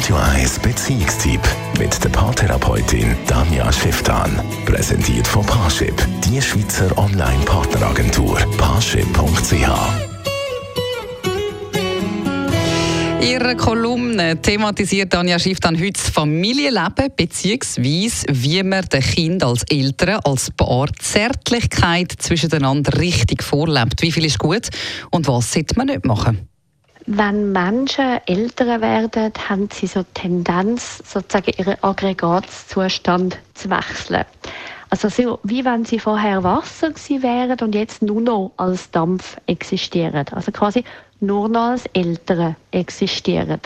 Radio 1 Beziehungstyp mit der Paartherapeutin Danja Schifftan. Präsentiert von Paarship, die Schweizer Online-Partneragentur. Paarship.ch Ihre Kolumne thematisiert Anja Schiff dann heute das Familienleben beziehungsweise wie man den Kind als Eltern, als Paar Zärtlichkeit zwischeneinander richtig vorlebt. Wie viel ist gut und was sollte man nicht machen? Wenn Menschen älter werden, haben sie so Tendenz, sozusagen ihren Aggregatzustand zu wechseln. Also so, wie wenn sie vorher Wasser gewesen wären und jetzt nur noch als Dampf existieren. Also quasi nur noch als Eltern existieren.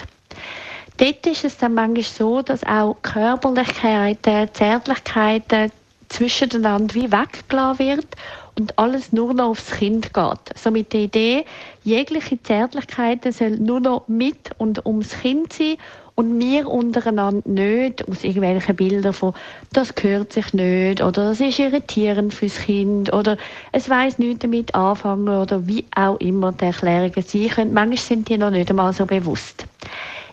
Dort ist es dann manchmal so, dass auch Körperlichkeiten, Zärtlichkeiten zwischeneinander wie weggelassen wird und alles nur noch aufs Kind geht. So mit der Idee, jegliche Zärtlichkeiten soll nur noch mit und ums Kind sein und wir untereinander nicht aus irgendwelchen Bildern von das gehört sich nicht oder das ist irritierend fürs Kind oder es weiß nichts damit anfangen oder wie auch immer die Erklärungen sein können. Manchmal sind die noch nicht einmal so bewusst.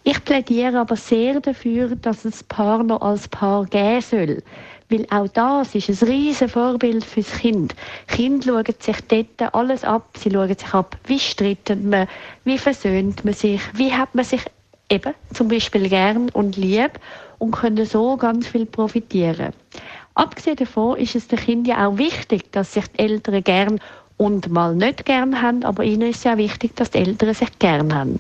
Ich plädiere aber sehr dafür, dass es Paar noch als Paar geben soll. Weil auch das ist ein riesen Vorbild fürs Kind. Kinder schauen sich dort alles ab. Sie schauen sich ab, wie strittet man, wie versöhnt man sich, wie hat man sich eben zum Beispiel gern und lieb und können so ganz viel profitieren. Abgesehen davon ist es den Kindern ja auch wichtig, dass sich die Eltern gern und mal nicht gern haben, aber ihnen ist ja wichtig, dass die Eltern sich gern haben.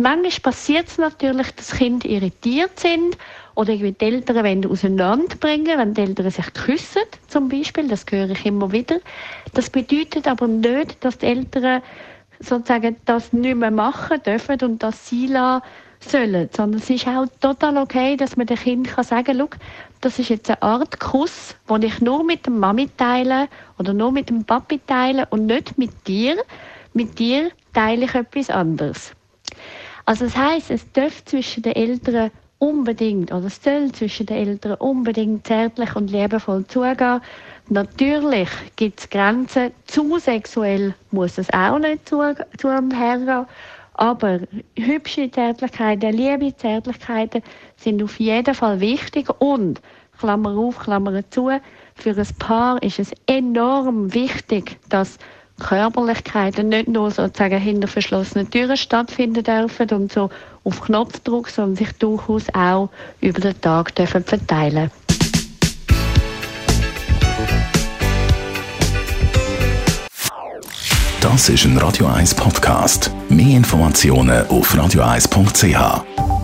Manchmal passiert es natürlich, dass Kinder irritiert sind oder irgendwie die Eltern wollen auseinanderbringen, wenn die Eltern sich küssen, zum Beispiel. Das höre ich immer wieder. Das bedeutet aber nicht, dass die Eltern sozusagen das nicht mehr machen dürfen und das sie sollen, sondern es ist auch total okay, dass man dem Kind kann sagen kann, das ist jetzt eine Art Kuss, den ich nur mit dem Mami teile oder nur mit dem Papi teile und nicht mit dir. Mit dir teile ich etwas anderes. Also das heißt, es darf zwischen den Eltern unbedingt, oder es soll zwischen den Eltern unbedingt zärtlich und liebevoll zugehen. Natürlich gibt es Grenzen. Zu sexuell muss es auch nicht zu, zu hergehen. Aber hübsche Zärtlichkeiten, liebe Zärtlichkeiten sind auf jeden Fall wichtig. Und, Klammer auf, Klammer zu, für ein Paar ist es enorm wichtig, dass Körperlichkeiten nicht nur sozusagen hinter verschlossenen Türen stattfinden dürfen und so auf Knopfdruck, sondern sich durchaus auch über den Tag dürfen verteilen Das ist ein Radio 1 Podcast. Mehr Informationen auf radio1.ch.